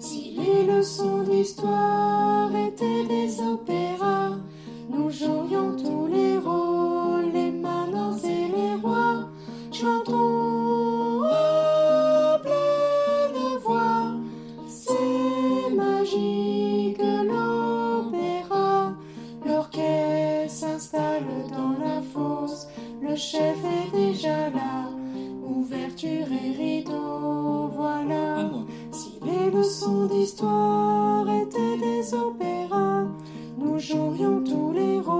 Si les leçons d'histoire étaient chef est déjà là. Ouverture et rideau, voilà. Si les leçons d'histoire étaient des opéras, nous jouerions tous les rôles.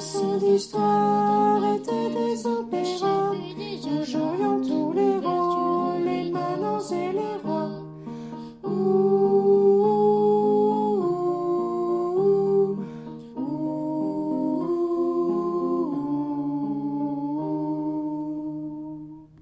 silly star.